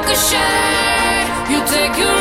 Ricochet, you take your